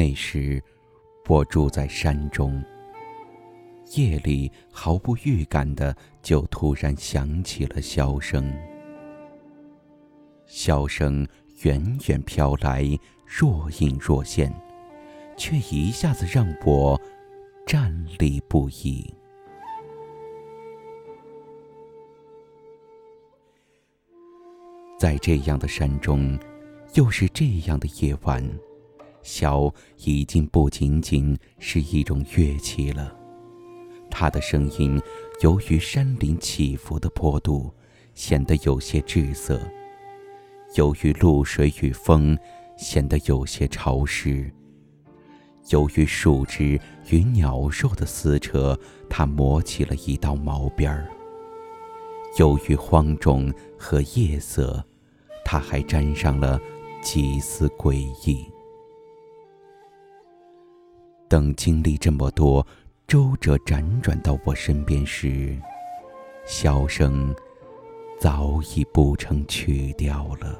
那时，我住在山中。夜里毫不预感的，就突然响起了箫声。箫声远远飘来，若隐若现，却一下子让我站立不已。在这样的山中，又是这样的夜晚，箫已经不仅仅是一种乐器了。它的声音，由于山林起伏的坡度，显得有些滞涩；由于露水与风，显得有些潮湿；由于树枝与鸟兽的撕扯，它磨起了一道毛边儿；由于荒冢和夜色，它还沾上了几丝诡异。等经历这么多。周折辗转到我身边时，箫声早已不成曲调了。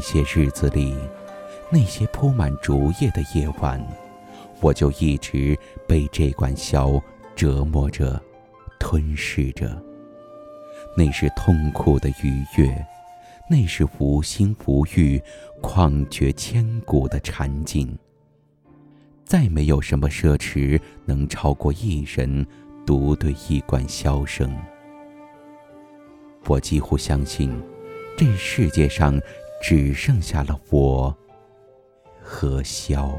那些日子里，那些铺满竹叶的夜晚，我就一直被这管箫折磨着、吞噬着。那是痛苦的愉悦，那是无心无欲、旷绝千古的禅境。再没有什么奢侈能超过一人独对一管箫声。我几乎相信，这世界上。只剩下了我和萧。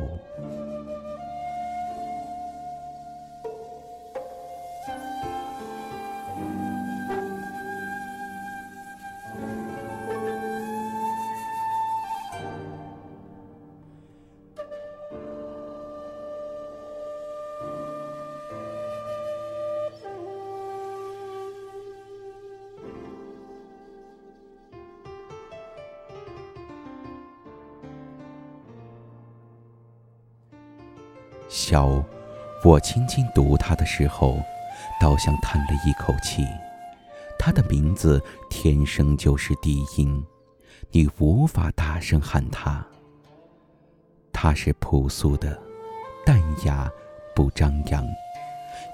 箫，我轻轻读它的时候，倒像叹了一口气。它的名字天生就是低音，你无法大声喊它。它是朴素的，淡雅，不张扬，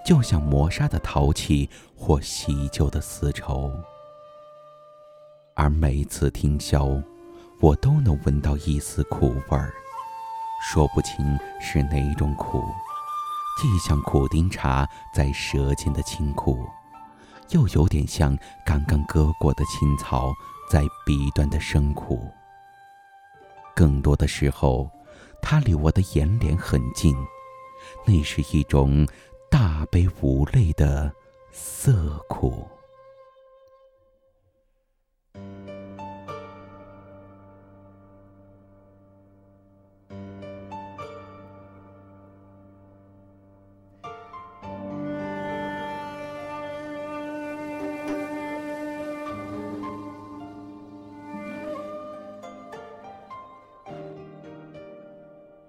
就像磨砂的陶器或洗旧的丝绸。而每次听箫，我都能闻到一丝苦味儿。说不清是哪种苦，既像苦丁茶在舌尖的清苦，又有点像刚刚割过的青草在鼻端的生苦。更多的时候，它离我的眼帘很近，那是一种大悲无泪的涩苦。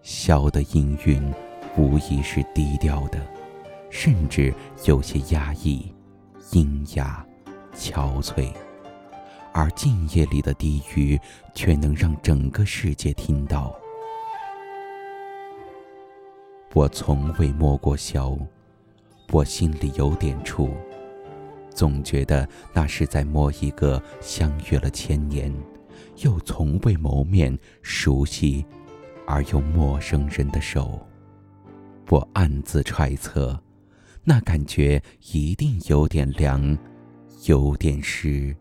箫的音韵，无疑是低调的，甚至有些压抑、阴哑、憔悴；而静夜里的低语，却能让整个世界听到。我从未摸过箫，我心里有点怵，总觉得那是在摸一个相约了千年，又从未谋面、熟悉。而又陌生人的手，我暗自揣测，那感觉一定有点凉，有点湿，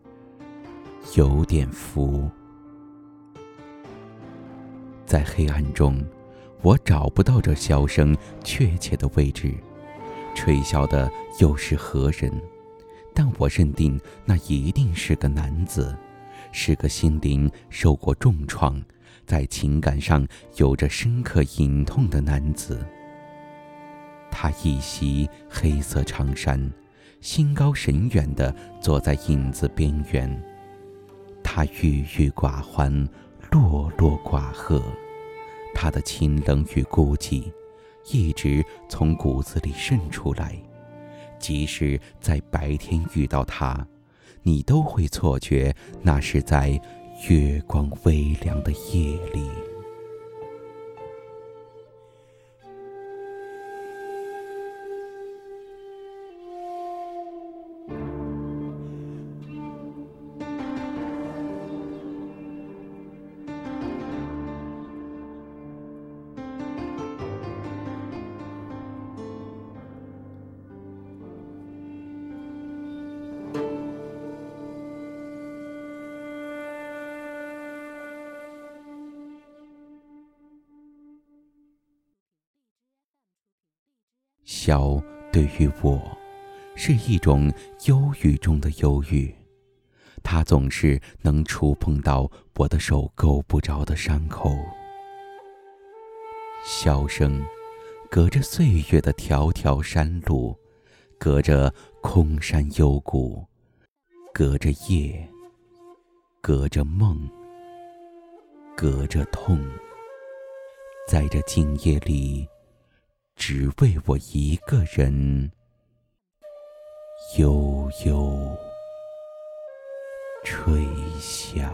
有点浮。在黑暗中，我找不到这箫声确切的位置，吹箫的又是何人？但我认定那一定是个男子，是个心灵受过重创。在情感上有着深刻隐痛的男子，他一袭黑色长衫，心高神远地坐在影子边缘。他郁郁寡欢，落落寡贺。他的清冷与孤寂，一直从骨子里渗出来。即使在白天遇到他，你都会错觉那是在月光微凉的夜里。笑对于我，是一种忧郁中的忧郁。它总是能触碰到我的手够不着的伤口。笑声，隔着岁月的条条山路，隔着空山幽谷，隔着夜，隔着梦，隔着痛，在这静夜里。只为我一个人，悠悠吹响。